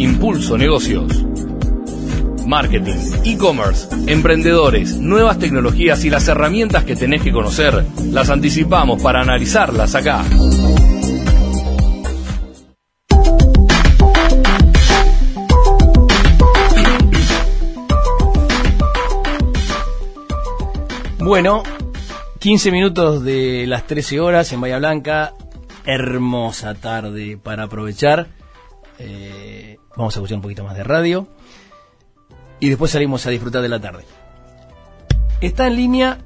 Impulso Negocios. Marketing, e-commerce, emprendedores, nuevas tecnologías y las herramientas que tenés que conocer, las anticipamos para analizarlas acá. Bueno, 15 minutos de las 13 horas en Bahía Blanca. Hermosa tarde para aprovechar. Eh, vamos a escuchar un poquito más de radio. Y después salimos a disfrutar de la tarde. Está en línea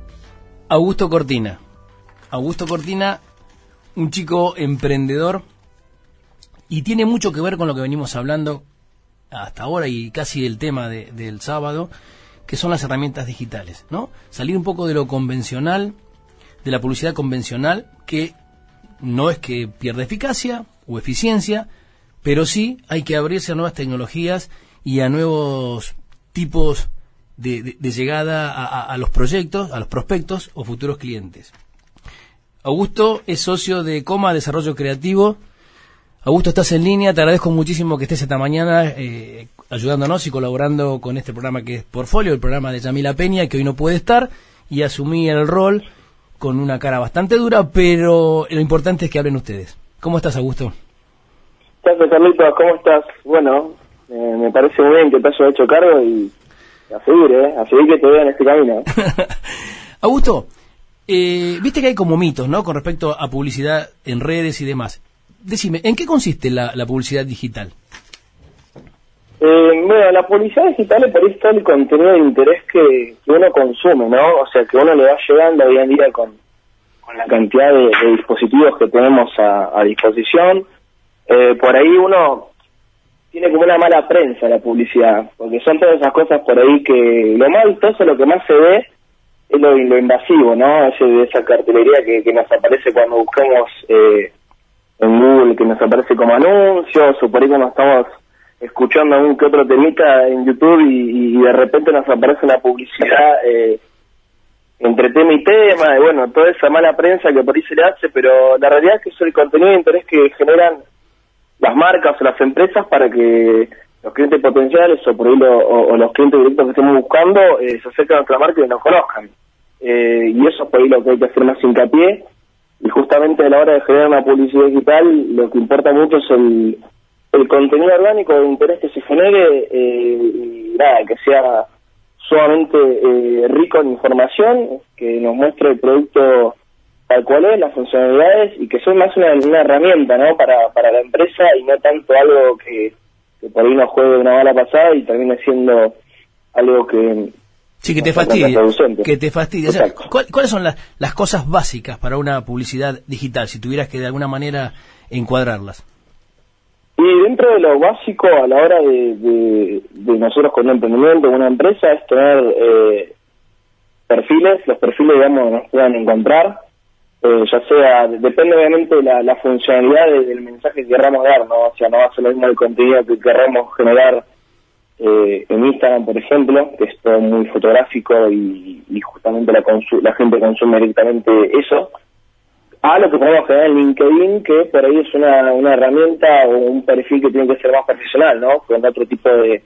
Augusto Cortina. Augusto Cortina, un chico emprendedor. Y tiene mucho que ver con lo que venimos hablando hasta ahora y casi el tema de- del sábado que son las herramientas digitales, ¿no? Salir un poco de lo convencional, de la publicidad convencional, que no es que pierda eficacia o eficiencia, pero sí hay que abrirse a nuevas tecnologías y a nuevos tipos de, llegada a los proyectos, a los prospectos o futuros clientes. Augusto es socio de Coma Desarrollo Creativo. Augusto, estás en línea, te agradezco muchísimo que estés esta mañana eh, ayudándonos y colaborando con este programa que es Portfolio, el programa de Yamila Peña, que hoy no puede estar, y asumí el rol con una cara bastante dura, pero lo importante es que hablen ustedes. ¿Cómo estás, Augusto? Gracias, Carlitos. ¿Cómo estás? Bueno, eh, me parece muy bien que te hayas hecho cargo y a seguir, ¿eh? A seguir que te veo en este camino. Augusto, eh, viste que hay como mitos, ¿no? Con respecto a publicidad en redes y demás. Decime, ¿en qué consiste la, la publicidad digital? Eh, bueno, la publicidad digital es por ahí el contenido de interés que, que uno consume, ¿no? O sea, que uno le va llegando hoy en día con, con la cantidad de, de dispositivos que tenemos a, a disposición. Eh, por ahí uno tiene como una mala prensa la publicidad, porque son todas esas cosas por ahí que lo más vistoso, lo que más se ve es lo, lo invasivo, ¿no? Ese, esa cartelería que, que nos aparece cuando buscamos eh, en Google, que nos aparece como anuncios, o por ahí cuando estamos escuchando algún que otro temita en YouTube y, y de repente nos aparece una publicidad eh, entre tema y tema, y bueno, toda esa mala prensa que por ahí se le hace, pero la realidad es que es el contenido de interés que generan las marcas o las empresas para que los clientes potenciales o por ahí o los clientes directos que estemos buscando eh, se acerquen a nuestra marca y nos conozcan. Eh, y eso es por ahí lo que hay que hacer más hincapié. Y justamente a la hora de generar una publicidad digital, lo que importa mucho es el, el contenido orgánico de interés que se genere eh, y nada, que sea sumamente eh, rico en información, que nos muestre el producto tal cual es, las funcionalidades y que sea más una, una herramienta ¿no? para, para la empresa y no tanto algo que, que por ahí nos juegue una mala pasada y termine siendo algo que... Sí, que te contraproducente. Que te fastidie. O sea. ¿cuál- ¿Cuáles son las, las cosas básicas para una publicidad digital, si tuvieras que de alguna manera encuadrarlas? Y dentro de lo básico a la hora de, de, de nosotros con un emprendimiento, una empresa, es tener eh, perfiles, los perfiles, digamos, nos puedan encontrar, eh, ya sea, depende obviamente de la, funcionalidad de- del mensaje que querramos dar, ¿no? O sea, no va a ser lo mismo el contenido que querramos generar eh, en Instagram, por ejemplo, que es todo muy fotográfico y, justamente la, la gente consume directamente eso, a lo que podemos generar en LinkedIn, que por ahí es una, una herramienta o un perfil que tiene que ser más profesional, ¿no? Con otro tipo de,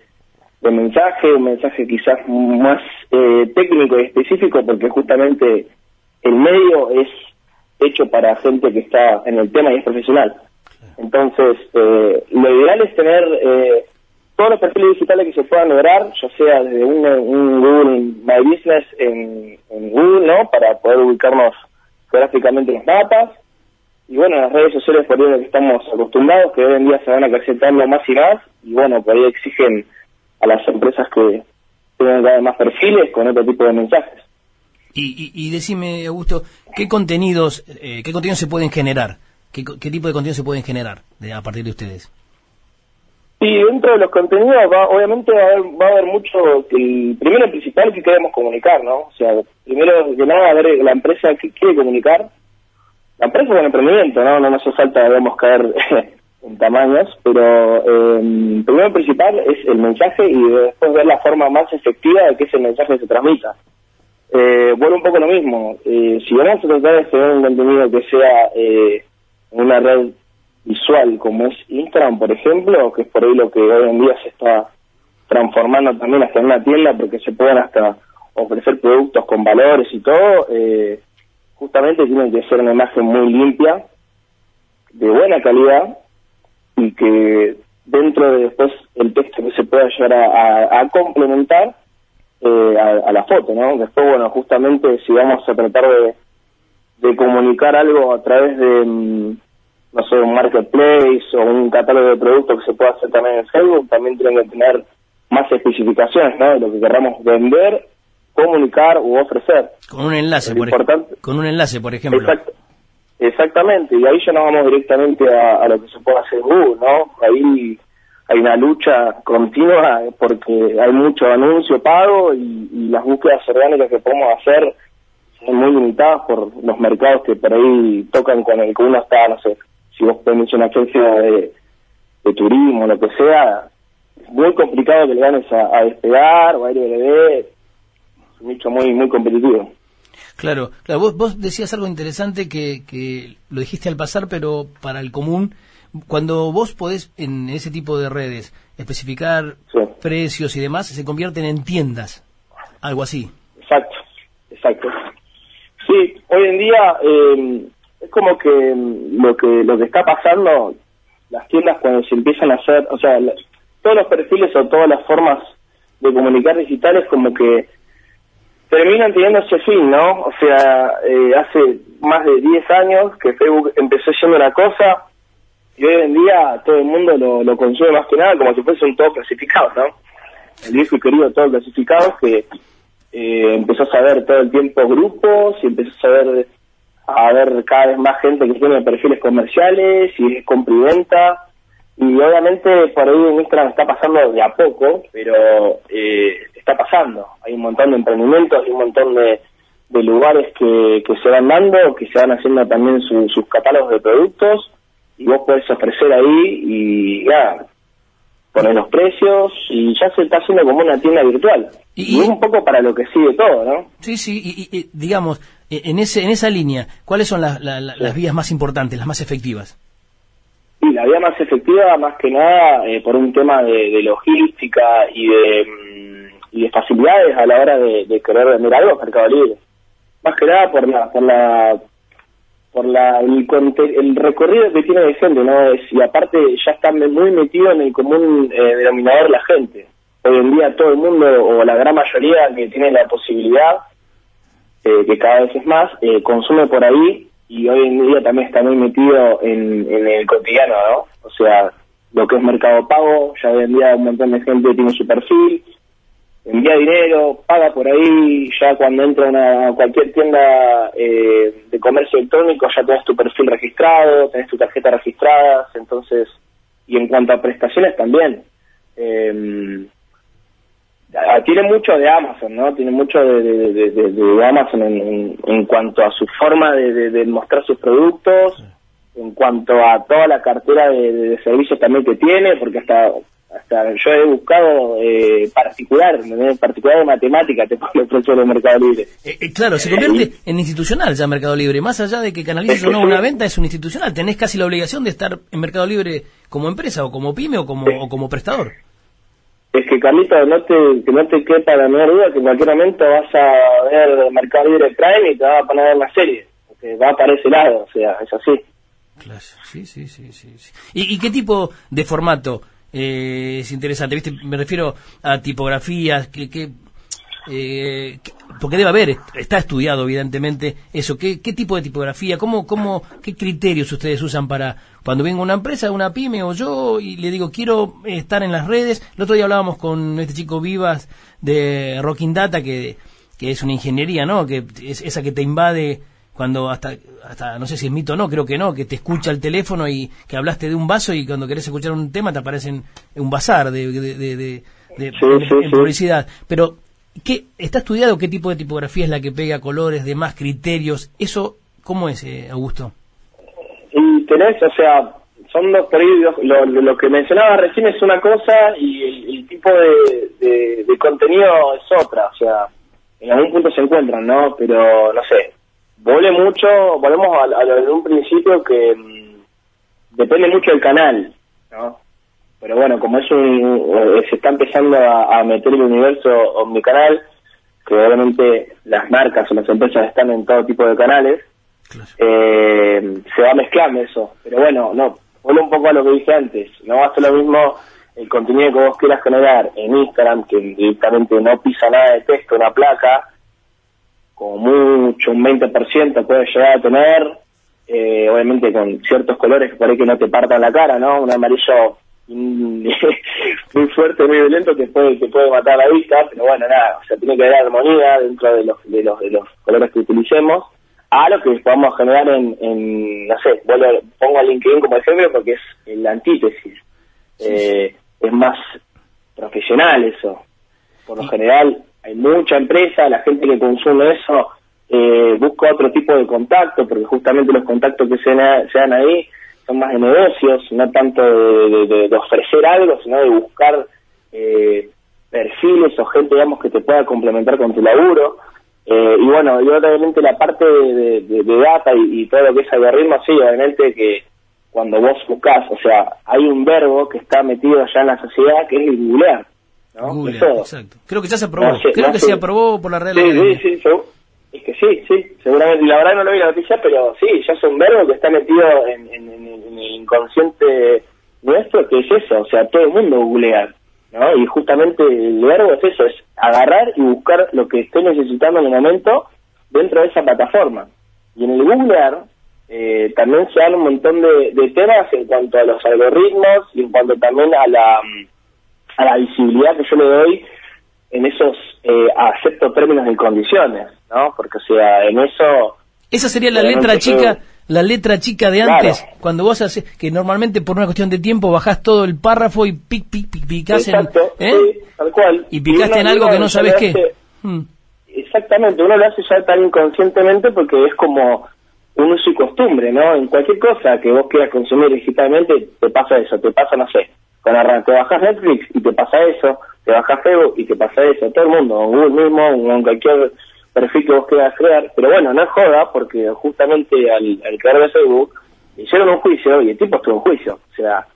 de mensaje, un mensaje quizás más eh, técnico y específico, porque justamente el medio es hecho para gente que está en el tema y es profesional. Entonces, eh, lo ideal es tener eh, todos los perfiles digitales que se puedan lograr, ya sea desde un, Google My Business en, Google, ¿no? Para poder ubicarnos geográficamente en los mapas. Y bueno, las redes sociales por ahí que estamos acostumbrados, que hoy en día se van acrecentando más y más, y bueno, por ahí exigen a las empresas que tengan cada vez más perfiles con otro tipo de mensajes. Y, y, decime, Augusto, ¿qué contenidos, eh, qué contenidos se pueden generar? ¿Qué, tipo de contenidos se pueden generar de- a partir de ustedes? Y dentro de los contenidos, va, obviamente va a, haber, va a haber mucho, el primero y principal que queremos comunicar, ¿no? O sea, primero de nada, a ver la empresa que quiere comunicar. La empresa es un emprendimiento, ¿no? No nos hace falta, debemos caer en tamaños, pero eh, primero principal es el mensaje y después ver la forma más efectiva de que ese mensaje se transmita. Eh, vuelve un poco lo mismo. Eh, si vamos a tratar de generar un contenido que sea eh, una red visual como es Instagram, por ejemplo, que es por ahí lo que hoy en día se está transformando también hasta en una tienda porque se pueden hasta ofrecer productos con valores y todo, eh, justamente tiene que ser una imagen muy limpia, de buena calidad y que dentro de después el texto que se pueda llegar a, complementar eh, a, la foto, ¿no? Después, bueno, justamente si vamos a tratar de, de comunicar algo a través de, mm, no sé, un marketplace o un catálogo de productos que se pueda hacer también en Facebook, también tienen que tener más especificaciones, ¿no? De lo que queramos vender, comunicar u ofrecer. Con un enlace, por Con un enlace, por ejemplo. exactamente, y ahí ya nos vamos directamente a, lo que se puede hacer Google, ¿no? Ahí hay una lucha continua porque hay mucho anuncio pago y, y las búsquedas orgánicas que podemos hacer son muy limitadas por los mercados que por ahí tocan con el que uno está, no sé, si vos tenés una agencia de, de turismo, lo que sea, muy complicado que le ganes a, despegar o a RBD, es un muy, muy competitivo. Claro, claro vos, vos decías algo interesante que, que lo dijiste al pasar, pero para el común, cuando vos podés en ese tipo de redes especificar precios y demás, se convierten en tiendas, algo así. Exacto, exacto. Sí, hoy en día eh, es como que lo que lo que está pasando, las tiendas cuando se empiezan a hacer, o sea, todos los perfiles o todas las formas de comunicar digitales como que terminan teniendo ese fin, ¿no? O sea, eh, hace más de 10 años que Facebook empezó siendo una cosa y hoy en día todo el mundo lo, consume más que nada como si fuese un todo clasificado, ¿no? El viejo y querido todo clasificado que eh, empezó a saber todo el tiempo grupos y empezó a saber a ver cada vez más gente que tiene perfiles comerciales y es compra y venta y obviamente por ahí en Instagram está pasando de a poco, pero eh, está pasando. Hay un montón de emprendimientos, hay un montón de, de lugares que, que se van dando, que se van haciendo también sus catálogos de productos y vos podés ofrecer ahí y ya, poner los precios y ya se está haciendo como una tienda virtual. Y, es un poco para lo que sigue todo, ¿no? Sí, sí, y, digamos, e, en, ese, en esa línea, ¿cuáles son las vías más importantes, las más efectivas? Y la vía más efectiva, más que nada, eh, por un tema de, logística y de, mm, y de facilidades a la hora de, querer vender algo a Mercado Libre. Más que nada por la, por la, por la, el, recorrido que tiene de gente, ¿no? Es, y aparte ya está muy metido en el común eh, denominador la gente. Hoy en día todo el mundo, o la gran mayoría que tiene la posibilidad, eh, que cada vez es más, consume por ahí y hoy en día también está muy metido en, el cotidiano, ¿no? O sea, lo que es mercado pago, ya hoy en día un montón de gente tiene su perfil, envía dinero, paga por ahí, ya cuando entra a cualquier tienda eh, de comercio electrónico ya tenés tu perfil registrado, tenés tu tarjeta registrada, entonces, y en cuanto a prestaciones también. Eh, tiene mucho de Amazon, ¿no? Tiene mucho de, Amazon en, cuanto a su forma de, mostrar sus productos, en cuanto a toda la cartera de, servicios también que tiene, porque hasta hasta yo he buscado eh, particular, en particular de matemática, te pone el precio de Mercado Libre. Eh, eh, claro, se convierte en institucional ya Mercado Libre, más allá de que canalices o no una venta, es un institucional, tenés casi la obligación de estar en Mercado Libre como empresa o como pyme o como, o como prestador es que Carlito, no te, que no te quepa la menor duda que en cualquier momento vas a ver Mercado Libre Prime y te va a poner la serie, va para ese lado, o sea, es así. Claro, sí, sí, sí, sí. ¿Y, qué tipo de formato eh, es interesante? ¿Viste? Me refiero a tipografías, que, que eh, porque debe haber, está estudiado evidentemente eso, ¿qué, qué tipo de tipografía, cómo, cómo, qué criterios ustedes usan para cuando venga una empresa, una pyme o yo y le digo quiero estar en las redes, el otro día hablábamos con este chico Vivas de Rocking Data que, que es una ingeniería, ¿no? Que es esa que te invade cuando hasta, hasta, no sé si es mito o no, creo que no, que te escucha el teléfono y que hablaste de un vaso y cuando querés escuchar un tema te aparece en un bazar de, de, de, publicidad. Pero ¿Qué, ¿Está estudiado qué tipo de tipografía es la que pega colores, demás criterios? ¿Eso cómo es, eh, Augusto? Y tenés, o sea, son dos periodos. Lo, lo, que mencionaba recién es una cosa y el, tipo de, de, contenido es otra. O sea, en algún punto se encuentran, ¿no? Pero, no sé, volé mucho, volvemos a, lo de un principio que mm, depende mucho del canal, ¿no? Pero bueno, como es un, se está empezando a, meter el universo omnicanal, que obviamente las marcas o las empresas están en todo tipo de canales, eh, se va mezclando eso. Pero bueno, no, vuelvo un poco a lo que dije antes, no a ser lo mismo el contenido que vos quieras generar en Instagram, que directamente no pisa nada de texto, una placa, como mucho, un 20% puede llegar a tener, eh, obviamente con ciertos colores que por ahí que no te partan la cara, ¿no? Un amarillo muy fuerte, muy violento que puede, que puede matar la vista, pero bueno, nada, o sea, tiene que haber armonía dentro de los, de los, de los colores que utilicemos a lo que podamos generar en, en no sé, pongo a LinkedIn como ejemplo porque es la antítesis. Eh, es más profesional eso. Por lo general hay mucha empresa, la gente que consume eso eh, busca otro tipo de contacto, porque justamente los contactos que se, dan ahí son más de negocios, no tanto de, ofrecer algo, sino de buscar eh, perfiles o gente, digamos, que te pueda complementar con tu laburo. Eh, y bueno, y obviamente la parte de, data y, todo lo que es algoritmo, sí, obviamente que cuando vos buscás, o sea, hay un verbo que está metido allá en la sociedad que es el googlear. ¿No? exacto. Creo que ya se aprobó. Creo que se aprobó por la Real Sí, sí, sí, es que sí, sí, seguramente. La verdad no lo vi la noticia, pero sí, ya es un verbo que está metido en, el inconsciente nuestro, que es eso, o sea, todo el mundo googlea. ¿no? Y justamente el verbo es eso, es agarrar y buscar lo que esté necesitando en el momento dentro de esa plataforma. Y en el googlear eh, también se dan un montón de, temas en cuanto a los algoritmos y en cuanto también a la, a la visibilidad que yo le doy en esos eh, acepto términos y condiciones, ¿no? Porque, o sea, en eso... Esa sería la letra chica, la letra chica de antes, cuando vos haces, que normalmente por una cuestión de tiempo bajás todo el párrafo y pic, pic, pic, picás en... ¿eh? tal cual. Y picaste en algo que no sabes qué. Hmm. Exactamente, uno lo hace ya tan inconscientemente porque es como un uso y costumbre, ¿no? En cualquier cosa que vos quieras consumir digitalmente, te pasa eso, te pasa, no sé, con te bajas Netflix y te pasa eso, te bajas Facebook y te pasa eso, todo el mundo, Google mismo, en cualquier perfil que vos quieras crear, pero bueno, no es joda, porque justamente al, al crear de Facebook, hicieron un juicio y el tipo estuvo en juicio, o sea,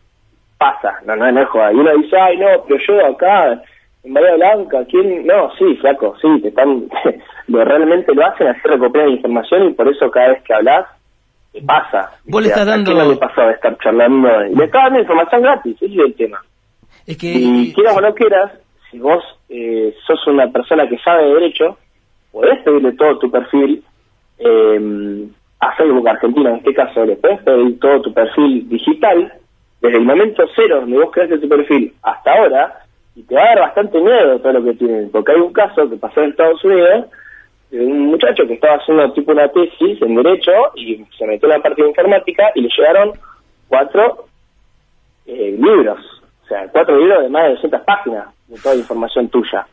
pasa, no, no, no es joda, y uno dice, ay no, pero yo acá en Bahía Blanca, ¿quién? No, sí, flaco, sí, te están, realmente lo hacen, así recopilan información y por eso cada vez que hablas, pasa. Vos le estás dando... ¿A le pasó de estar charlando? Le estás dando información gratis, ese es el tema. Es que... Y quieras o no quieras, si vos eh, sos una persona que sabe de derecho, podés pedirle todo tu perfil eh, a Facebook Argentina, en este caso, le podés pedir todo tu perfil digital, desde el momento cero donde vos creaste tu perfil hasta ahora, y te va a dar bastante miedo todo lo que tienen, porque hay un caso que pasó en Estados Unidos de un muchacho que estaba haciendo tipo una tesis en Derecho y se metió en la parte de informática y le llegaron cuatro eh, libros, o sea, cuatro libros de más de 200 páginas de toda la información tuya.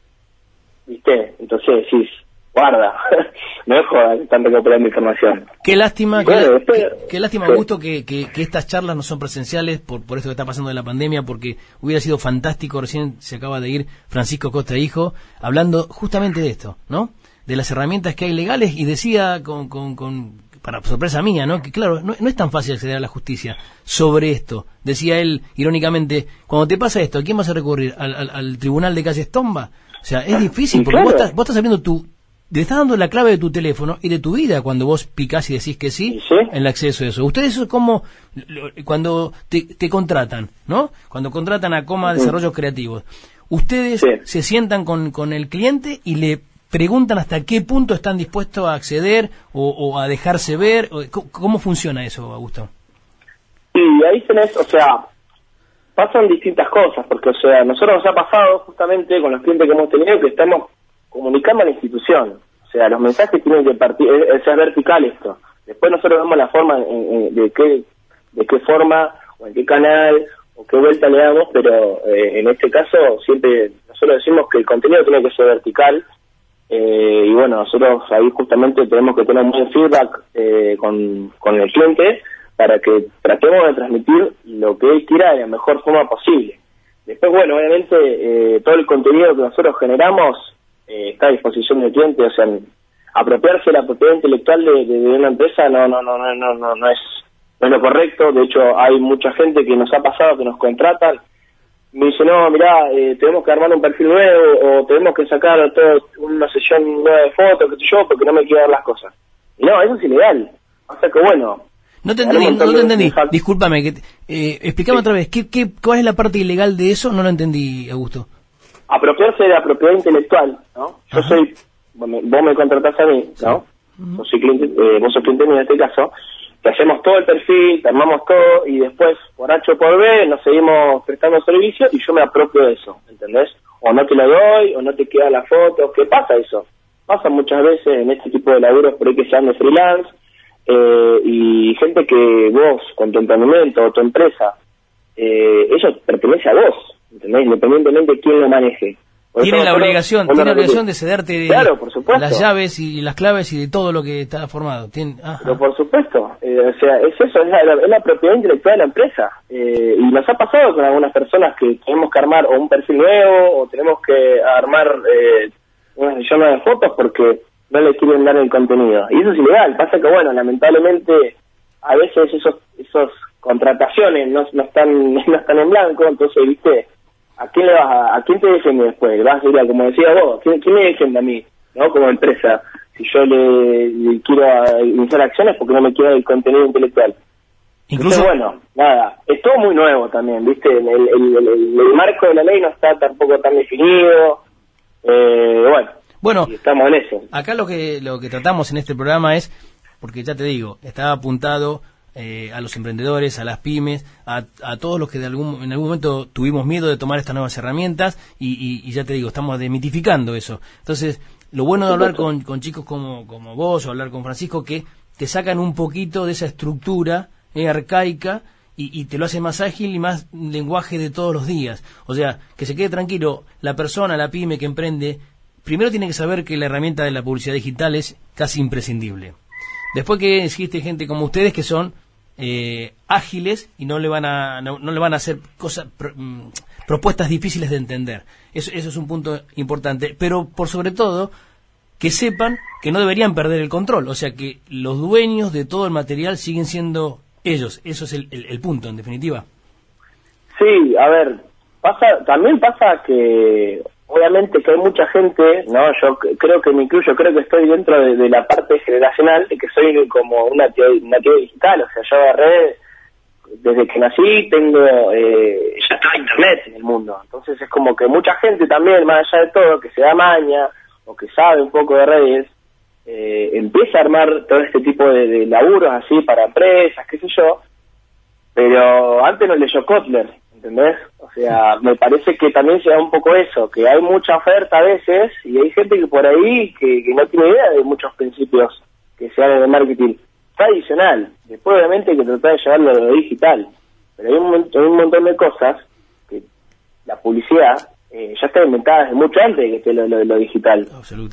¿Viste? Entonces decís, guarda, no es joda que están recuperando información. Qué lástima, qué, lástima, Augusto, que, que, estas charlas no son presenciales por, por esto que está pasando de la pandemia, porque hubiera sido fantástico, recién se acaba de ir Francisco Costa Hijo, hablando justamente de esto, ¿no? De las herramientas que hay legales y decía con, con, con para sorpresa mía, ¿no? Que claro, no, es tan fácil acceder a la justicia sobre esto. Decía él, irónicamente, cuando te pasa esto, ¿a quién vas a recurrir? ¿Al, al, tribunal de calle Estomba? O sea, es difícil porque vos, estás, vos estás abriendo tu, te estás dando la clave de tu teléfono y de tu vida cuando vos picás y decís que sí, en el acceso a eso. Ustedes eso como cuando te, contratan, ¿no? Cuando contratan a Coma Desarrollos Creativos. Ustedes se sientan con, con el cliente y le preguntan hasta qué punto están dispuestos a acceder o, a dejarse ver. ¿Cómo funciona eso, Augusto? Y ahí tenés, o sea, pasan distintas cosas, porque, o sea, nosotros nos ha pasado justamente con los clientes que hemos tenido que estamos comunicando a la institución. O sea, los mensajes tienen que partir, es, vertical esto. Después nosotros vemos la forma de qué de qué forma o en qué canal o qué vuelta le damos, pero eh, en este caso siempre nosotros decimos que el contenido tiene que ser vertical eh, y bueno, nosotros ahí justamente tenemos que tener un buen feedback eh, con, con el cliente para que tratemos de transmitir lo que él quiera de la mejor forma posible. Después, bueno, obviamente todo el contenido que nosotros generamos eh, está a disposición del cliente, o sea, apropiarse la propiedad intelectual de, una empresa no no no no no no es no es lo correcto. De hecho, hay mucha gente que nos ha pasado que nos contratan. Me dice, no, mirá, eh, tenemos que armar un perfil nuevo o tenemos que sacar todo, una sesión nueva de fotos, qué sé yo, porque no me quiero dar las cosas. Y no, eso es ilegal. O sea que bueno. No te entendí, no te entendí. fac- Discúlpame, que, eh, explícame otra vez. ¿qué, qué, ¿Cuál es la parte ilegal de eso? No lo entendí, Augusto. apropiarse de la propiedad intelectual, ¿no? Yo Ajá. soy, vos me, vos contratás a mí, ¿no? Yo soy cliente, eh, vos sos cliente mío en este caso, te hacemos todo el perfil, te armamos todo y después, por H o por B, nos seguimos prestando servicio y yo me apropio de eso, ¿entendés? O no te lo doy, o no te queda la foto, ¿qué pasa eso? Pasa muchas veces en este tipo de laburos por ahí que sean de freelance eh, y gente que vos, con tu emprendimiento o tu empresa, eh, eso pertenece a vos, ¿entendés? Independientemente de quién lo maneje. Por Tiene la obligación, tiene la obligación de cederte de Claro, por supuesto. las llaves y las claves y de todo lo que está formado. Tiene, ajá. Pero por supuesto, eh, o sea, es eso, es la, es la propiedad intelectual de la empresa. Eh, y nos ha pasado con algunas personas que tenemos que armar o un perfil nuevo o tenemos que armar eh, una sesión de fotos porque no le quieren dar el contenido. Y eso es ilegal. Pasa que, bueno, lamentablemente a veces esos esos contrataciones no, no están no están en blanco, entonces, viste, ¿a quién le vas a, a quién te defiende después? Vas a ir a, como decía vos, ¿quién, quién me defiende a mí, no? Como empresa, si yo le, le quiero iniciar acciones porque no me quiero el contenido intelectual. Incluso, Entonces, bueno, nada, es todo muy nuevo también, ¿viste? El, el, el- el- el marco de la ley no está tampoco tan definido. Eh, bueno, bueno, y estamos en eso. acá lo que, lo que tratamos en este programa es, porque ya te digo, está apuntado eh, a los emprendedores, a las pymes, a, a todos los que de algún, en algún momento tuvimos miedo de tomar estas nuevas herramientas y, y- y ya te digo, estamos demitificando eso. Entonces, lo bueno de hablar con, con chicos como, como vos o hablar con Francisco, que te sacan un poquito de esa estructura eh, arcaica y, y te lo hace más ágil y más lenguaje de todos los días. O sea, que se quede tranquilo, la persona, la pyme que emprende, primero tiene que saber que la herramienta de la publicidad digital es casi imprescindible. Después que existe gente como ustedes que son eh, ágiles y no le van a no, no le van a hacer cosas propuestas difíciles de entender. Eso, eso es un punto importante. Pero por sobre todo que sepan que no deberían perder el control. O sea que los dueños de todo el material siguen siendo ellos. Eso es el, el- punto, en definitiva. Sí, a ver, pasa, también pasa que obviamente que hay mucha gente, no, yo creo que me incluyo, creo que estoy dentro de, la parte generacional, de que soy como una nativo, nativo digital, o sea, yo agarré, desde que nací tengo, eh, ya está internet. en el mundo, entonces es como que mucha gente también, más allá de todo, que se da maña, o que sabe un poco de redes, eh, empieza a armar todo este tipo de, de laburos así para empresas, qué sé yo, pero antes no leyó Kotler, ¿entendés? O sea, me parece que también se da un poco eso, que hay mucha oferta a veces y hay gente que por ahí que, que no tiene idea de muchos principios que se dan en el marketing tradicional. Después obviamente hay que tratar de llevarlo a lo digital, pero hay un, hay un montón de cosas que la publicidad eh, ya está inventada desde mucho antes de que esté lo, lo- lo digital.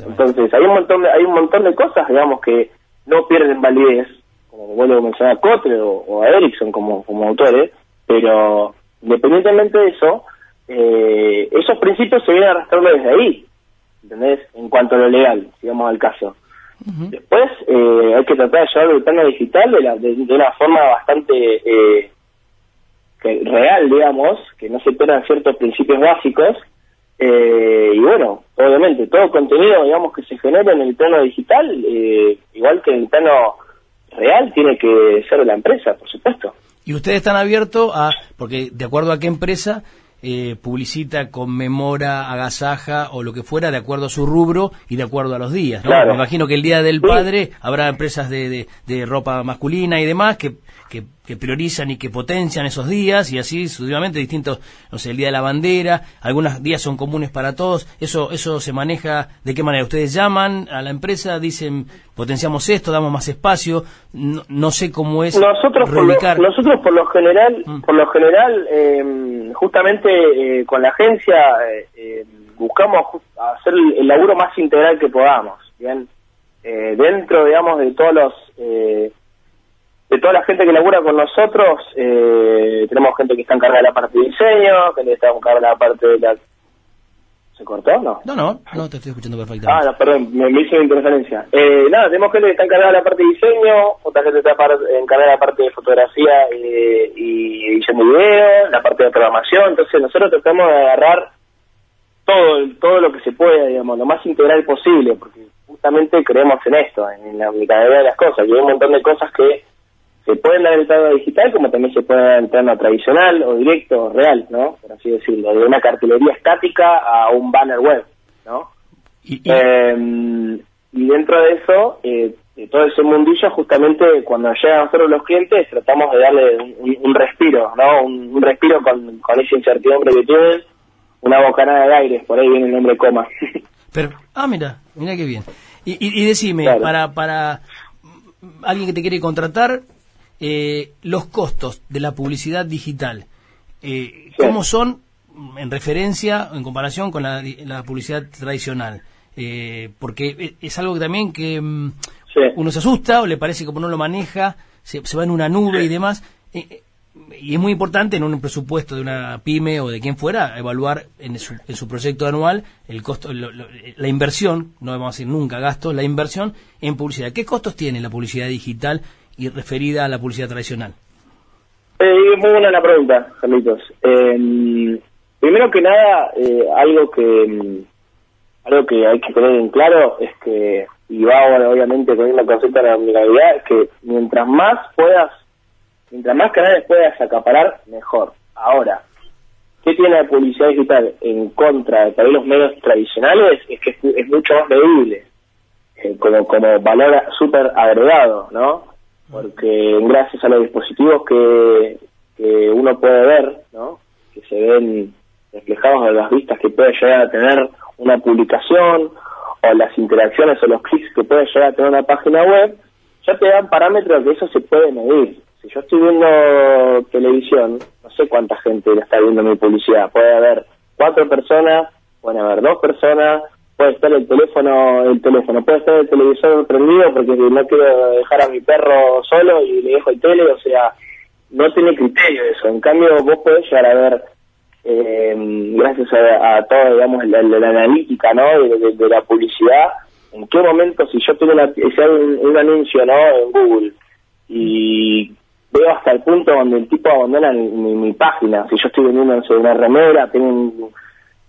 Entonces, hay un montón de, hay un montón de cosas, digamos, que no pierden validez, como vuelvo a mencionar a Kotler o, o a Ericsson como, como autores, pero independientemente de eso, eh, esos principios se vienen arrastrando desde ahí, ¿entendés? En cuanto a lo legal, si vamos al caso. Después eh, hay que tratar de llevarlo el plano digital de, la, de, de una forma bastante eh, que- real, digamos, que no se pierdan ciertos principios básicos. eh, y bueno, obviamente, todo contenido, digamos, que se genere en el plano digital, eh, igual que en el plano real, tiene que ser de la empresa, por supuesto. Y ustedes están abiertos a, porque de acuerdo a qué empresa eh, publicita, conmemora, agasaja o lo que fuera, de acuerdo a su rubro y de acuerdo a los días. ¿no? Claro. Me imagino que el Día del. Padre habrá empresas de, de- de ropa masculina y demás que, que, que priorizan y que potencian esos días y así sucesivamente distintos, no sé, el Día de la Bandera, algunos días son comunes para todos. Eso, eso se maneja de qué manera. Ustedes llaman a la empresa, dicen potenciamos esto, damos más espacio. No, no sé cómo es nosotros por, lo, reubicar. nosotros por lo general Mm. por lo general eh, justamente eh, con la agencia eh, eh, buscamos hacer el, el laburo más integral que podamos bien Eh, dentro digamos de todos los eh, de toda la gente que labura con nosotros eh, tenemos gente que está encargada de la parte de diseño gente que está encargada de la parte de la ¿Se cortó? No. No, no, no, te estoy escuchando perfectamente. Ah, no, perdón, me, me hice una interferencia. Eh, nada, tenemos gente que está encargada de la parte de diseño, otra gente está par- encargada de la parte de fotografía eh, y edición de video, la parte de programación, entonces nosotros tratamos de agarrar todo todo lo que se pueda, digamos, lo más integral posible, porque justamente creemos en esto, en la unicanalidad de las cosas, y hay un montón de cosas que se pueden dar el plano digital como también se puede dar el plano tradicional o directo o real, ¿no? Por así decirlo, de una cartelería estática a un banner web, ¿no? Y, y- Eh, y dentro de eso, eh, de todo ese mundillo, justamente cuando llegan a nosotros los clientes, tratamos de darle un, un- respiro, ¿no? Un, un respiro con, con esa incertidumbre que tienen, una bocanada de aire, por ahí viene el nombre coma. pero, ah, mira, mira qué bien. Y, y, y decime, Claro. para, para alguien que te quiere contratar, eh, los costos de la publicidad digital, eh, ¿cómo son en referencia, en comparación con la, la publicidad tradicional? Eh, porque e- es algo que también que mm, Sí. uno se asusta o le parece que como no lo maneja, se, se va en una nube y demás. Eh, y es muy importante en un presupuesto de una pyme o de quien fuera evaluar en su, en su proyecto anual el costo, lo- lo- la inversión, no vamos a decir nunca gastos, la inversión en publicidad. ¿Qué costos tiene la publicidad digital y referida a la publicidad tradicional? Eh, muy buena la pregunta, Carlitos. Eh, primero que nada, eh, algo que mm, algo que hay que tener en claro es que, y va ahora obviamente con el concepto de la amigabilidad, es que mientras más puedas, mientras más canales puedas acaparar, mejor. Ahora, ¿qué tiene la publicidad digital en contra de los medios tradicionales? Es que es, es mucho más medible, eh, como, como valor súper agregado, ¿no? Porque gracias a los dispositivos que, uno puede ver, ¿no? que se ven reflejados en las vistas que puede llegar a tener una publicación o las interacciones o los clics que puede llegar a tener una página web, ya te dan parámetros que eso se puede medir. Si yo estoy viendo televisión, no sé cuánta gente la está viendo mi publicidad, puede haber cuatro personas, pueden haber dos personas, puede estar el teléfono, el teléfono, puede estar el televisor prendido porque no quiero dejar a mi perro solo y le dejo el tele, o sea, no tiene criterio eso. En cambio, vos podés llegar a ver, eh, gracias a, a toda, digamos, la, la- analítica, ¿no? De, la publicidad, en qué momento, si yo tengo una, un, un anuncio, ¿no? En Google y veo hasta el punto donde el tipo abandona mi, página, si yo estoy vendiendo una remera, tengo un,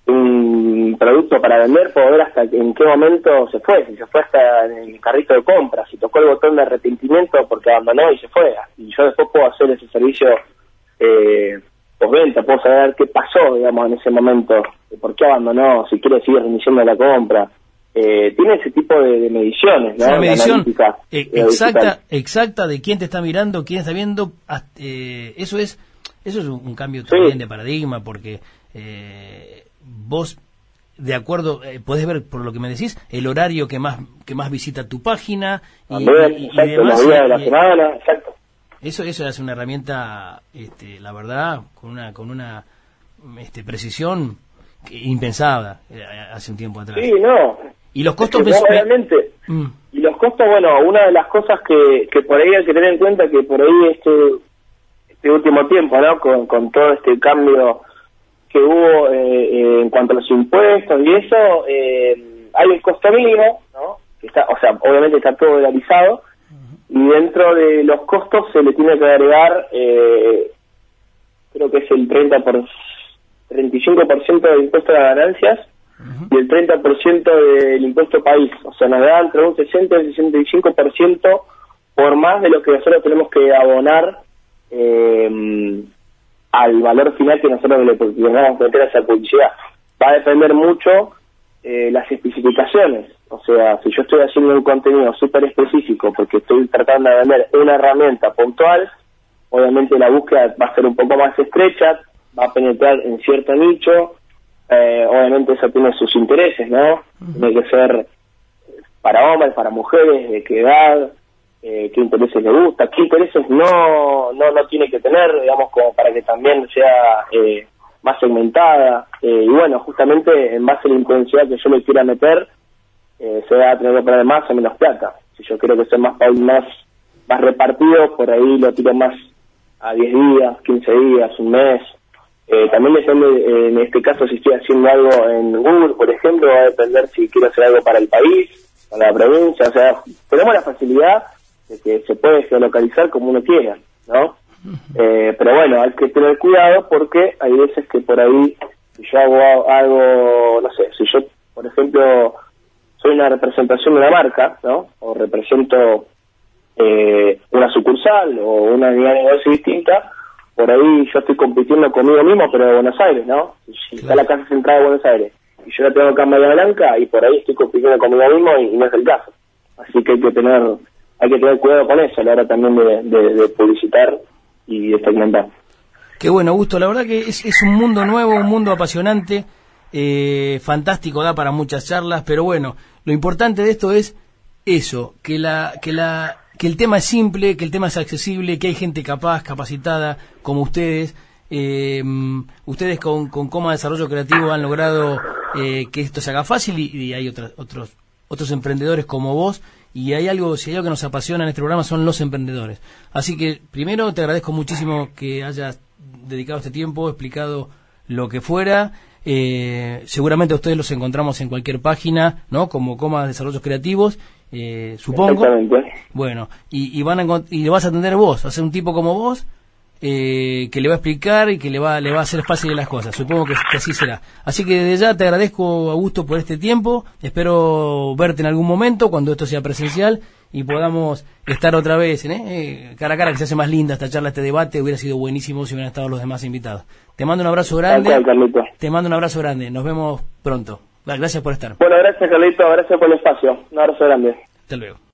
un producto para vender, puedo ver hasta en qué momento se fue, si se fue hasta en el carrito de compra, si tocó el botón de arrepentimiento porque abandonó y se fue, y yo después puedo hacer ese servicio eh, postventa, puedo saber qué pasó, digamos, en ese momento, por qué abandonó, si quiere seguir reiniciando la compra. Eh, tiene ese tipo de, de mediciones, ¿no? una medición analítica, eh, eh, exacta digital. exacta de quién te está mirando, quién está viendo. hasta- eh, eso es eso es un, un cambio Sí. también de paradigma porque eh, vos de acuerdo eh, podés ver por lo que me decís el horario que más que más visita tu página y, También, y- y exacto, demás, de la semana, exacto. eso eso es una herramienta este, la verdad con una con una este, precisión impensada eh, hace un tiempo atrás Sí, no. y los Es costos que realmente, Mm. Y los costos, bueno, una de las cosas que, que por ahí hay que tener en cuenta que por ahí este, este último tiempo, ¿no? Con, con todo este cambio que hubo eh, eh, en cuanto a los impuestos y eso, eh, hay un costo mínimo, ¿no? Que está, o sea, obviamente está todo dolarizado y dentro de los costos se le tiene que agregar, eh, creo que es el 30 por 35% del impuesto de las ganancias y el 30% del impuesto país. O sea, nos da entre un 60 y un 65% por más de lo que nosotros tenemos que abonar eh, al valor final que nosotros le, vamos a meter a esa publicidad. Va a depender mucho eh, las especificaciones. O sea, si yo estoy haciendo un contenido súper específico porque estoy tratando de vender una herramienta puntual, obviamente la búsqueda va a ser un poco más estrecha, va a penetrar en cierto nicho, eh, obviamente eso tiene sus intereses, ¿no? Tiene que ser para hombres, para mujeres, de qué edad, eh, qué intereses le gusta, qué intereses no, no, no tiene que tener, digamos, como para que también sea eh, más segmentada. Eh, y bueno, justamente en base a la intensidad que yo le quiera meter, eh, se va a tener que poner más o menos plata. Si yo quiero que sea más, más, más repartido, por ahí lo tiro más a 10 días, 15 días, un mes. Eh, también depende, eh, en este caso, si estoy haciendo algo en Google, por ejemplo, va a depender si quiero hacer algo para el país, para la provincia, o sea, tenemos la facilidad de que se puede geolocalizar como uno quiera, ¿no? Eh, pero bueno, hay que tener cuidado porque hay veces que por ahí, si yo hago algo, no sé, si yo, por ejemplo, soy una representación de una marca, ¿no? O represento eh, una sucursal o una unidad de negocio distinta, por ahí yo estoy compitiendo conmigo mismo, pero de Buenos Aires, ¿no? Si está la casa centrada de Buenos Aires y yo la tengo acá en Bahía Blanca y por ahí estoy compitiendo conmigo mismo y, no es el caso. Así que hay que tener hay que tener cuidado con eso a la hora también de, publicitar y de segmentar. Qué bueno, Augusto. La verdad que es, es un mundo nuevo, un mundo apasionante, eh, fantástico, da para muchas charlas, pero bueno, lo importante de esto es eso, que la, que la que el tema es simple, que el tema es accesible, que hay gente capaz, capacitada, como ustedes. Eh, ustedes con, con Coma Desarrollo Creativo han logrado eh, que esto se haga fácil y, hay otros, otros, otros emprendedores como vos. Y hay algo, si hay algo que nos apasiona en este programa son los emprendedores. Así que primero te agradezco muchísimo que hayas dedicado este tiempo, explicado lo que fuera. Eh, seguramente ustedes los encontramos en cualquier página, ¿no? Como Coma Desarrollos Creativos eh, supongo. Bueno, y, van a, y le vas a atender vos, a ser un tipo como vos, eh, que le va a explicar y que le va, le va a hacer fácil las cosas. Supongo que, así será. Así que desde ya te agradezco, Augusto, por este tiempo. Espero verte en algún momento cuando esto sea presencial y podamos estar otra vez ¿eh? eh cara a cara, que se hace más linda esta charla, este debate. Hubiera sido buenísimo si hubieran estado los demás invitados. Te mando un abrazo grande. Te mando un abrazo grande. Nos vemos pronto. Gracias por estar. Bueno, gracias Carlito, gracias por el espacio. Un abrazo grande. Hasta luego.